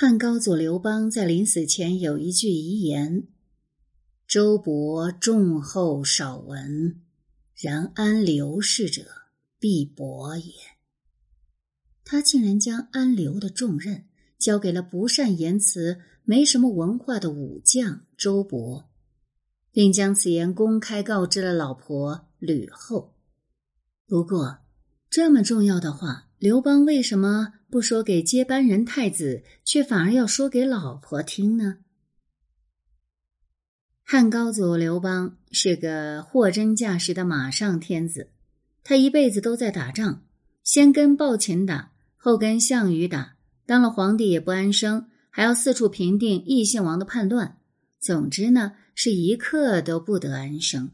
汉高祖刘邦在临死前有一句遗言：“周勃重厚少闻，然安刘氏者，必伯也。”他竟然将安刘的重任交给了不善言辞、没什么文化的武将周勃，并将此言公开告知了老婆吕后。不过，这么重要的话，刘邦为什么？不说给接班人太子，却反而要说给老婆听呢？汉高祖刘邦是个货真价实的马上天子，他一辈子都在打仗，先跟暴秦打，后跟项羽打，当了皇帝也不安生，还要四处平定异姓王的叛乱。总之呢，是一刻都不得安生。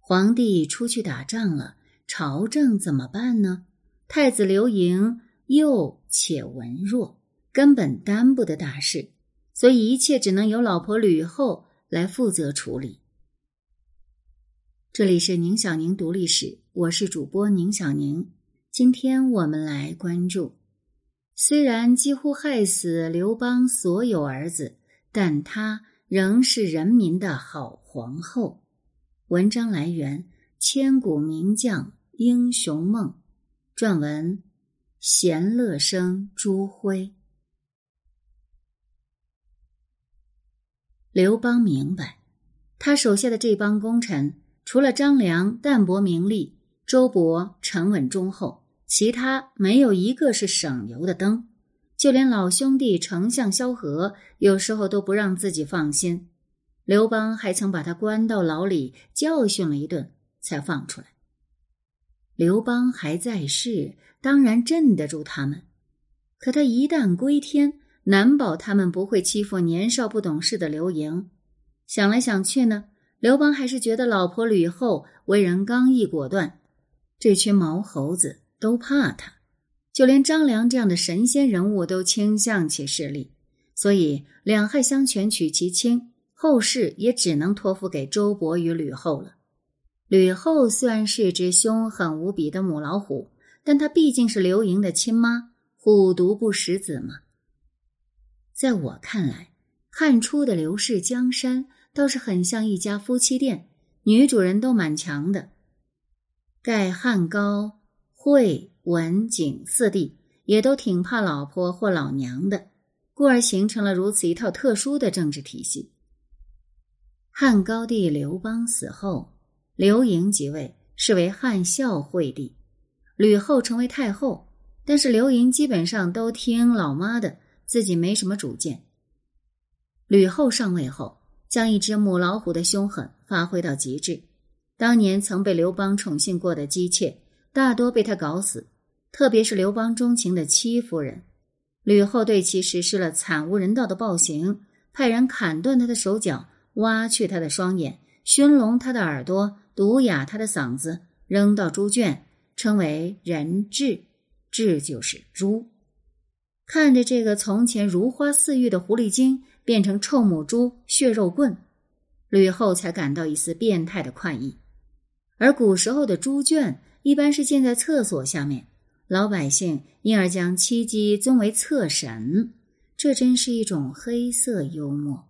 皇帝出去打仗了，朝政怎么办呢？太子刘盈。幼且文弱，根本担不得大事，所以一切只能由老婆吕后来负责处理。这里是宁小宁读历史，我是主播宁小宁。今天我们来关注：虽然几乎害死刘邦所有儿子，但她仍是人民的好皇后。文章来源：千古名将英雄梦，撰文。闲乐生朱辉。刘邦明白，他手下的这帮功臣，除了张良淡泊名利，周勃沉稳忠厚，其他没有一个是省油的灯。就连老兄弟丞相萧何，有时候都不让自己放心。刘邦还曾把他关到牢里教训了一顿，才放出来。刘邦还在世，当然镇得住他们。可他一旦归天，难保他们不会欺负年少不懂事的刘盈。想来想去呢，刘邦还是觉得老婆吕后为人刚毅果断，这群毛猴子都怕他，就连张良这样的神仙人物都倾向其势力。所以两害相权取其轻，后事也只能托付给周勃与吕后了。吕后虽然是只凶狠无比的母老虎，但她毕竟是刘盈的亲妈，虎毒不食子嘛。在我看来，汉初的刘氏江山倒是很像一家夫妻店，女主人都蛮强的。盖汉高、惠、文、景四帝也都挺怕老婆或老娘的，故而形成了如此一套特殊的政治体系。汉高帝刘邦死后。刘盈即位，是为汉孝惠帝，吕后成为太后。但是刘盈基本上都听老妈的，自己没什么主见。吕后上位后，将一只母老虎的凶狠发挥到极致。当年曾被刘邦宠幸过的姬妾，大多被他搞死，特别是刘邦钟情的戚夫人，吕后对其实施了惨无人道的暴行，派人砍断他的手脚，挖去他的双眼，熏聋他的耳朵。毒哑他的嗓子，扔到猪圈，称为人彘，彘就是猪。看着这个从前如花似玉的狐狸精变成臭母猪、血肉棍，吕后才感到一丝变态的快意。而古时候的猪圈一般是建在厕所下面，老百姓因而将七姬尊为厕神，这真是一种黑色幽默。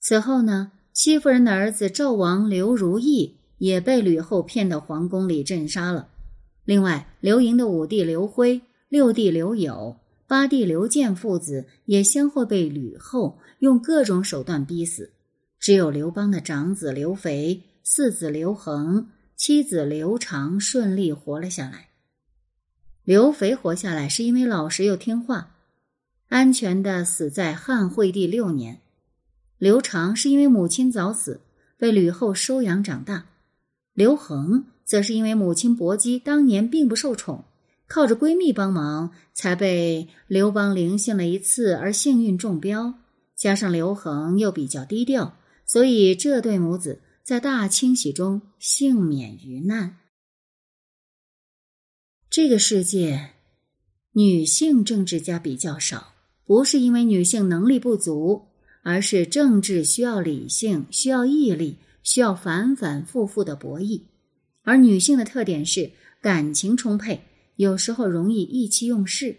此后呢？戚夫人的儿子赵王刘如意也被吕后骗到皇宫里镇杀了。另外，刘盈的五弟刘辉、六弟刘友、八弟刘建父子也先后被吕后用各种手段逼死。只有刘邦的长子刘肥、四子刘恒、妻子刘长顺利活了下来。刘肥活下来是因为老实又听话，安全的死在汉惠帝六年。刘长是因为母亲早死，被吕后收养长大；刘恒则是因为母亲薄姬当年并不受宠，靠着闺蜜帮忙，才被刘邦灵性了一次而幸运中标。加上刘恒又比较低调，所以这对母子在大清洗中幸免于难。这个世界，女性政治家比较少，不是因为女性能力不足。而是政治需要理性，需要毅力，需要反反复复的博弈。而女性的特点是感情充沛，有时候容易意气用事。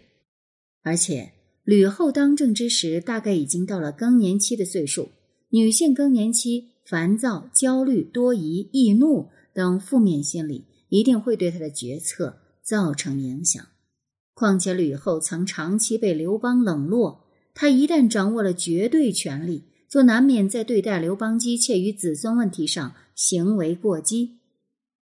而且吕后当政之时，大概已经到了更年期的岁数。女性更年期，烦躁、焦虑、多疑、易怒等负面心理，一定会对她的决策造成影响。况且吕后曾长期被刘邦冷落，他一旦掌握了绝对权力，就难免在对待刘邦姬妾与子孙问题上行为过激。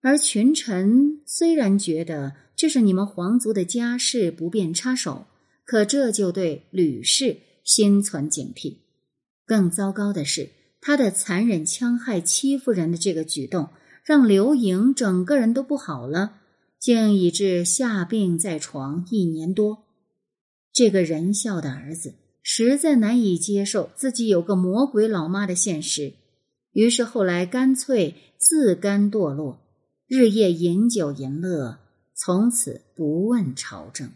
而群臣虽然觉得这是你们皇族的家事，不便插手。可这就对吕氏心存警惕。更糟糕的是，他的残忍戕害、欺负人的这个举动，让刘盈整个人都不好了，竟以致下病在床一年多。这个仁孝的儿子实在难以接受自己有个魔鬼老妈的现实，于是后来干脆自甘堕落，日夜饮酒淫乐，从此不问朝政。《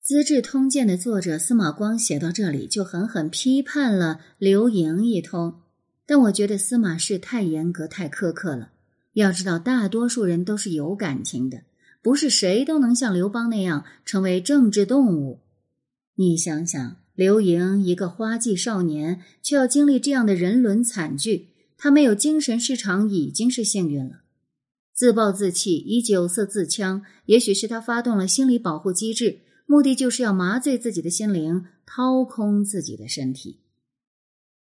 资治通鉴》的作者司马光写到这里，就狠狠批判了刘盈一通。但我觉得司马氏太严格、太苛刻了。要知道，大多数人都是有感情的，不是谁都能像刘邦那样成为政治动物。你想想，刘盈一个花季少年，却要经历这样的人伦惨剧，他没有精神失常已经是幸运了。自暴自弃、以酒色自戕，也许是他发动了心理保护机制。目的就是要麻醉自己的心灵，掏空自己的身体。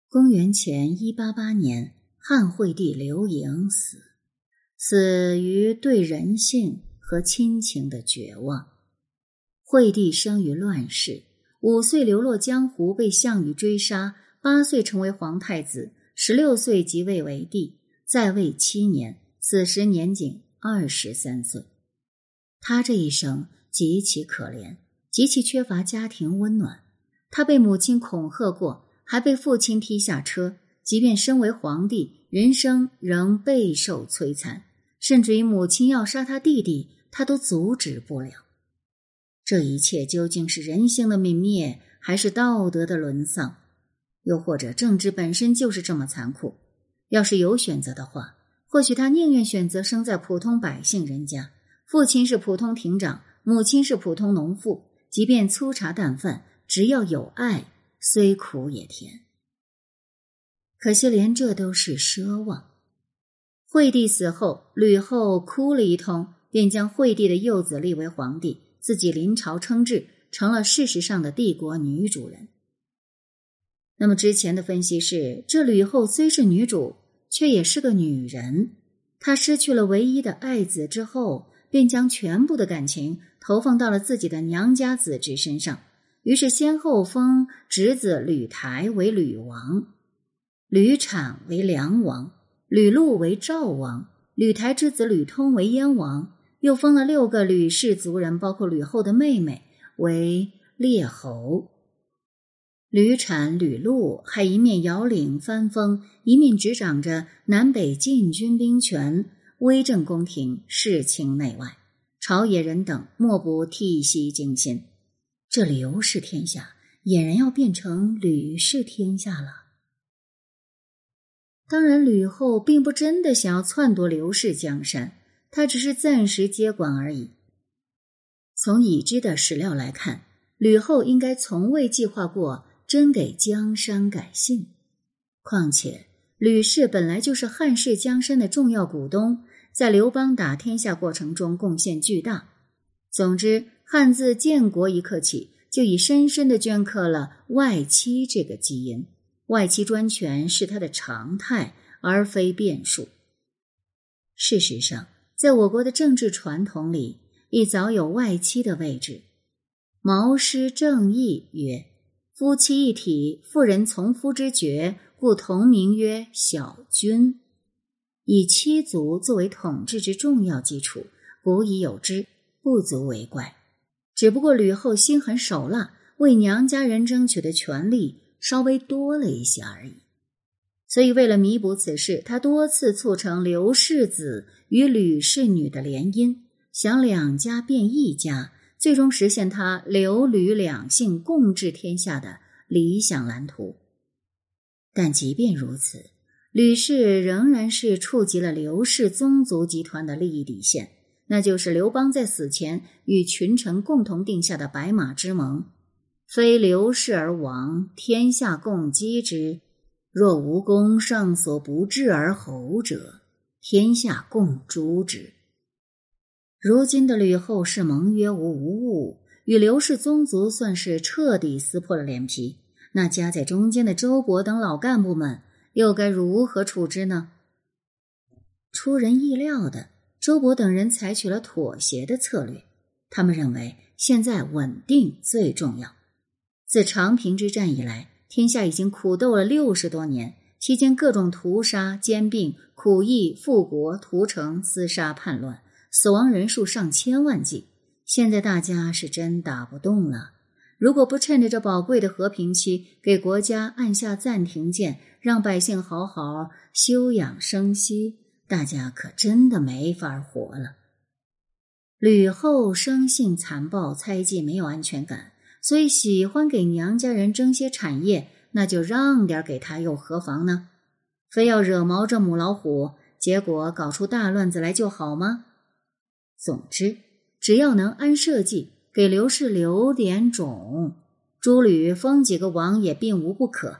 公元前一八八年，汉惠帝刘盈死，死于对人性和亲情的绝望。惠帝生于乱世，五岁流落江湖，被项羽追杀；八岁成为皇太子，十六岁即位为帝，在位七年，此时年仅二十三岁。他这一生极其可怜。极其缺乏家庭温暖，他被母亲恐吓过，还被父亲踢下车。即便身为皇帝，人生仍备受摧残，甚至于母亲要杀他弟弟，他都阻止不了。这一切究竟是人性的泯灭，还是道德的沦丧？又或者政治本身就是这么残酷？要是有选择的话，或许他宁愿选择生在普通百姓人家，父亲是普通亭长，母亲是普通农妇。即便粗茶淡饭，只要有爱，虽苦也甜。可惜连这都是奢望。惠帝死后，吕后哭了一通，便将惠帝的幼子立为皇帝，自己临朝称制，成了事实上的帝国女主人。那么之前的分析是，这吕后虽是女主，却也是个女人。她失去了唯一的爱子之后。便将全部的感情投放到了自己的娘家子侄身上，于是先后封侄子吕台为吕王，吕产为梁王，吕禄为赵王，吕台之子吕通为燕王，又封了六个吕氏族人，包括吕后的妹妹为列侯。吕产、吕禄还一面摇领藩封，一面执掌着南北禁军兵权。威震宫廷，世情内外，朝野人等莫不涕兮惊心。这刘氏天下俨然要变成吕氏天下了。当然，吕后并不真的想要篡夺刘氏江山，他只是暂时接管而已。从已知的史料来看，吕后应该从未计划过真给江山改姓。况且。吕氏本来就是汉室江山的重要股东，在刘邦打天下过程中贡献巨大。总之，汉自建国一刻起，就已深深的镌刻了外戚这个基因。外戚专权是他的常态，而非变数。事实上，在我国的政治传统里，亦早有外戚的位置。毛诗正义曰：“夫妻一体，妇人从夫之爵。”故同名曰小君，以妻族作为统治之重要基础，古已有之，不足为怪。只不过吕后心狠手辣，为娘家人争取的权利稍微多了一些而已。所以，为了弥补此事，他多次促成刘氏子与吕氏女的联姻，想两家变一家，最终实现他刘吕两姓共治天下的理想蓝图。但即便如此，吕氏仍然是触及了刘氏宗族集团的利益底线，那就是刘邦在死前与群臣共同定下的白马之盟：非刘氏而亡，天下共击之；若无功上所不至而侯者，天下共诛之。如今的吕后是盟约无无误，与刘氏宗族算是彻底撕破了脸皮。那夹在中间的周勃等老干部们又该如何处置呢？出人意料的。周勃等人采取了妥协的策略，他们认为现在稳定最重要。自长平之战以来，天下已经苦斗了六十多年，期间各种屠杀、兼并、苦役、复国、屠城、厮杀、叛乱，死亡人数上千万计。现在大家是真打不动了。如果不趁着这宝贵的和平期，给国家按下暂停键，让百姓好好休养生息。大家可真的没法活了。吕后生性残暴，猜忌没有安全感，所以喜欢给娘家人争些产业，那就让点给他又何妨呢？非要惹毛这母老虎，结果搞出大乱子来就好吗？总之，只要能安社稷，给刘氏留点种，朱吕封几个王也并无不可。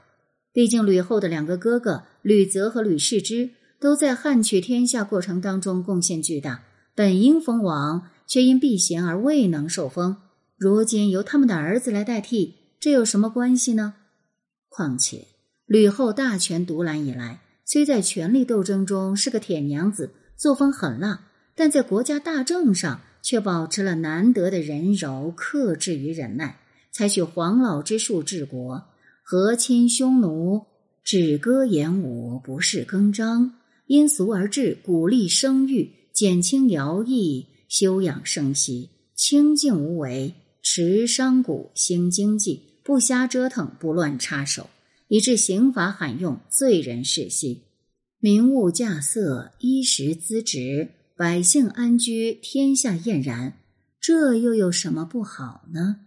毕竟吕后的两个哥哥吕泽和吕氏之。都在汉取天下过程当中贡献巨大，本应封王，却因避嫌而未能受封。如今由他们的儿子来代替，这有什么关系呢？况且吕后大权独揽以来，虽在权力斗争中是个铁娘子，作风狠辣，但在国家大政上却保持了难得的仁柔、克制与忍耐，采取黄老之术治国，和亲匈奴，止戈言武，不事更张。因俗而治，鼓励生育，减轻徭役，休养生息，清静无为，持商贾，兴经济，不瞎折腾，不乱插手，以致刑罚罕用，罪人世息，民物稼穑，衣食资质，百姓安居，天下晏然。这又有什么不好呢？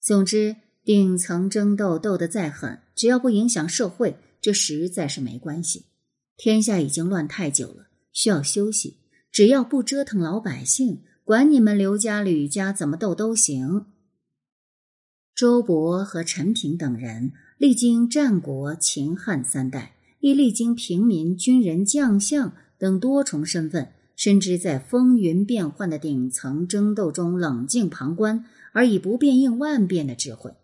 总之，顶层争斗斗得再狠，只要不影响社会，这实在是没关系。天下已经乱太久了，需要休息。只要不折腾老百姓，管你们刘家、吕家怎么斗都行。周勃和陈平等人历经战国、秦汉三代，亦历经平民、军人、将相等多重身份，深知在风云变幻的顶层争斗中冷静旁观，而以不变应万变的智慧。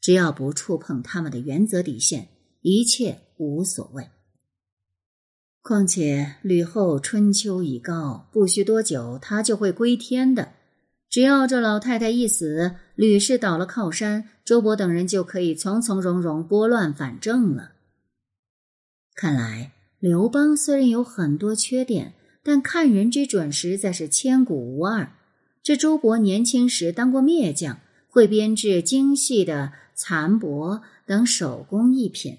只要不触碰他们的原则底线，一切无所谓。况且吕后春秋已高，不需多久，她就会归天的。只要这老太太一死，吕氏倒了靠山，周勃等人就可以从从容容拨乱反正了。看来刘邦虽然有很多缺点，但看人之准实在是千古无二。这周勃年轻时当过灭将，会编制精细的蚕帛等手工艺品，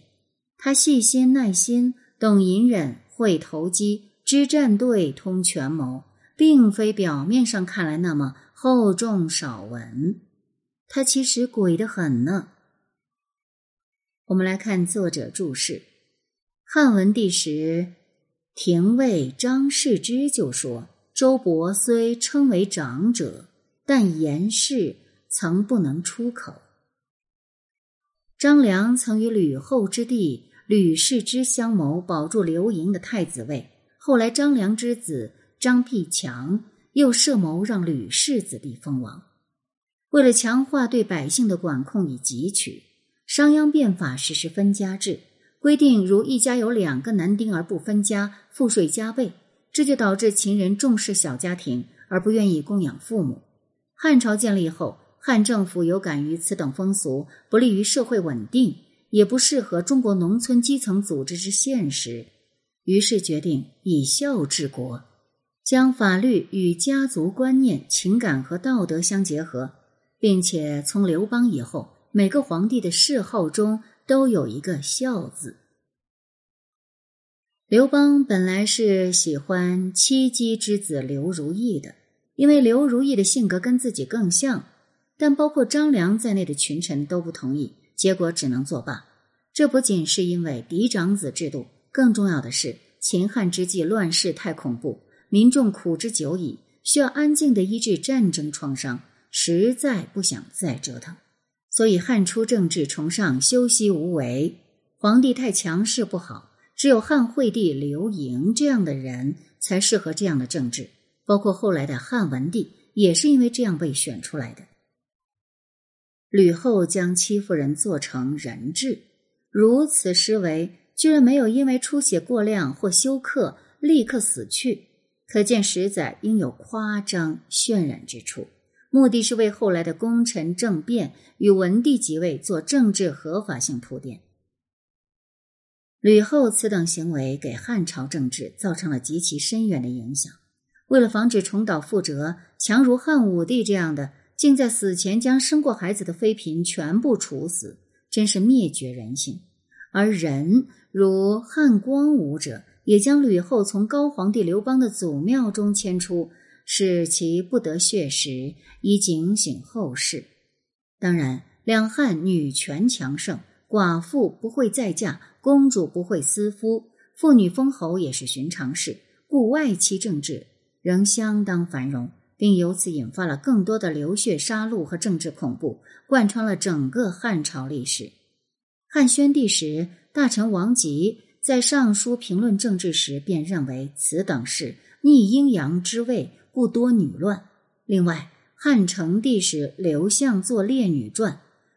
他细心耐心，懂隐忍。会投机，知战队，通权谋，并非表面上看来那么厚重少文。他其实鬼得很呢。我们来看作者注释：汉文帝时，廷尉张世之就说：“周勃虽称为长者，但言事曾不能出口。”张良曾与吕后之弟。吕氏之相谋，保住刘盈的太子位。后来张良之子张辟强又设谋让吕氏子弟封王。为了强化对百姓的管控与汲取，商鞅变法实施分家制，规定如一家有两个男丁而不分家，赋税加倍。这就导致秦人重视小家庭，而不愿意供养父母。汉朝建立后，汉政府有感于此等风俗不利于社会稳定。也不适合中国农村基层组织之现实，于是决定以孝治国，将法律与家族观念、情感和道德相结合，并且从刘邦以后，每个皇帝的谥号中都有一个“孝”字。刘邦本来是喜欢戚姬之子刘如意的，因为刘如意的性格跟自己更像，但包括张良在内的群臣都不同意。结果只能作罢。这不仅是因为嫡长子制度，更重要的是秦汉之际乱世太恐怖，民众苦之久矣，需要安静的医治战争创伤，实在不想再折腾。所以汉初政治崇尚休息无为，皇帝太强势不好，只有汉惠帝刘盈这样的人才适合这样的政治。包括后来的汉文帝，也是因为这样被选出来的。吕后将戚夫人做成人质，如此施为，居然没有因为出血过量或休克立刻死去，可见实在应有夸张渲染之处。目的是为后来的功臣政变与文帝即位做政治合法性铺垫。吕后此等行为给汉朝政治造成了极其深远的影响。为了防止重蹈覆辙，强如汉武帝这样的，竟在死前将生过孩子的妃嫔全部处死，真是灭绝人性。而人如汉光武者，也将吕后从高皇帝刘邦的祖庙中迁出，使其不得血食，以警醒后世。当然，两汉女权强盛，寡妇不会再嫁，公主不会私夫，妇女封侯也是寻常事，故外戚政治。仍相当繁荣，并由此引发了更多的流血杀戮和政治恐怖，贯穿了整个汉朝历史。汉宣帝时，大臣王吉在上书评论政治时，便认为此等事逆阴阳之位，故多女乱。另外，汉成帝时，刘向作《烈女传》；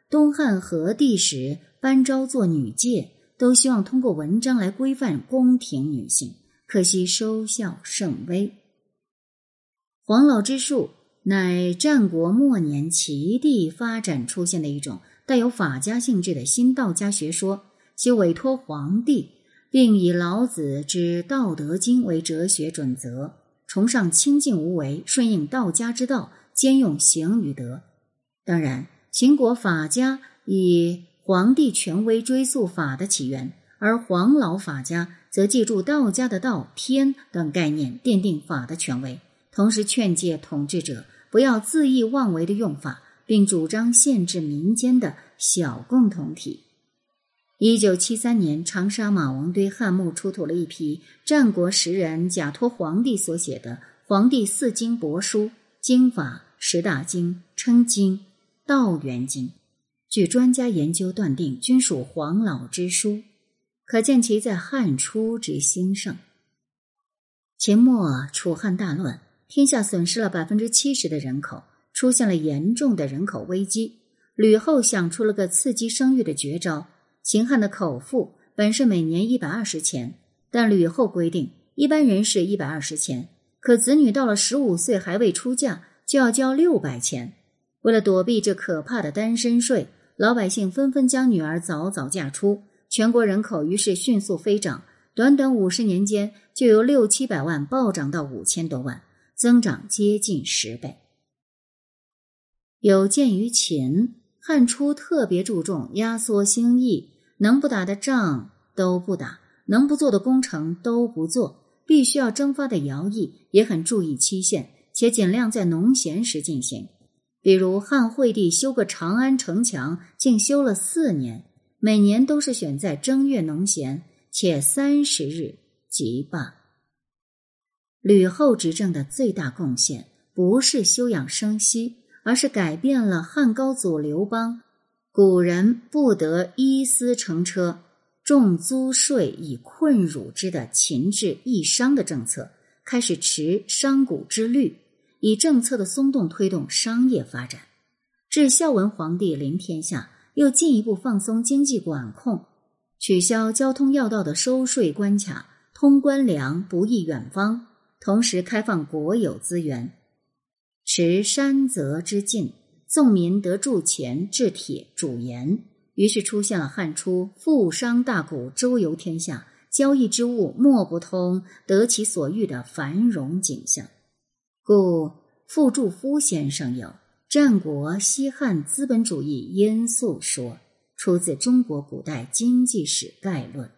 东汉和帝时，班昭作《女诫》，都希望通过文章来规范宫廷女性，可惜收效甚微。黄老之术乃战国末年齐地发展出现的一种带有法家性质的新道家学说，其委托皇帝，并以老子之《道德经》为哲学准则，崇尚清净无为，顺应道家之道，兼用行与德。当然，秦国法家以皇帝权威追溯法的起源，而黄老法家则借助道家的道、天等概念奠定法的权威。同时劝诫统治者不要恣意妄为的用法，并主张限制民间的小共同体。一九七三年，长沙马王堆汉墓出土了一批战国时人假托皇帝所写的《皇帝四经帛书》，经法十大经称经，道元经。据专家研究断定，均属黄老之书，可见其在汉初之兴盛。秦末楚汉大乱。天下损失了百分之七十的人口，出现了严重的人口危机。吕后想出了个刺激生育的绝招。秦汉的口腹本是每年一百二十钱，但吕后规定一般人是一百二十钱，可子女到了十五岁还未出嫁就要交六百钱。为了躲避这可怕的单身税，老百姓纷纷将女儿早早嫁出，全国人口于是迅速飞涨，短短五十年间就由六七百万暴涨到五千多万。增长接近十倍。有鉴于秦汉初特别注重压缩兴义，能不打的仗都不打，能不做的工程都不做，必须要征发的徭役也很注意期限，且尽量在农闲时进行。比如汉惠帝修个长安城墙，竟修了四年，每年都是选在正月农闲，且三十日即罢。吕后执政的最大贡献，不是休养生息，而是改变了汉高祖刘邦古人不得衣私乘车、重租税以困辱之的秦制易商的政策，开始持商贾之律，以政策的松动推动商业发展。至孝文皇帝临天下，又进一步放松经济管控，取消交通要道的收税关卡，通关粮不易远方。同时开放国有资源，持山泽之禁，纵民得铸钱、制铁、煮盐，于是出现了汉初富商大贾周游天下，交易之物莫不通，得其所欲的繁荣景象。故傅祝夫先生有《战国西汉资本主义因素说》，出自《中国古代经济史概论》。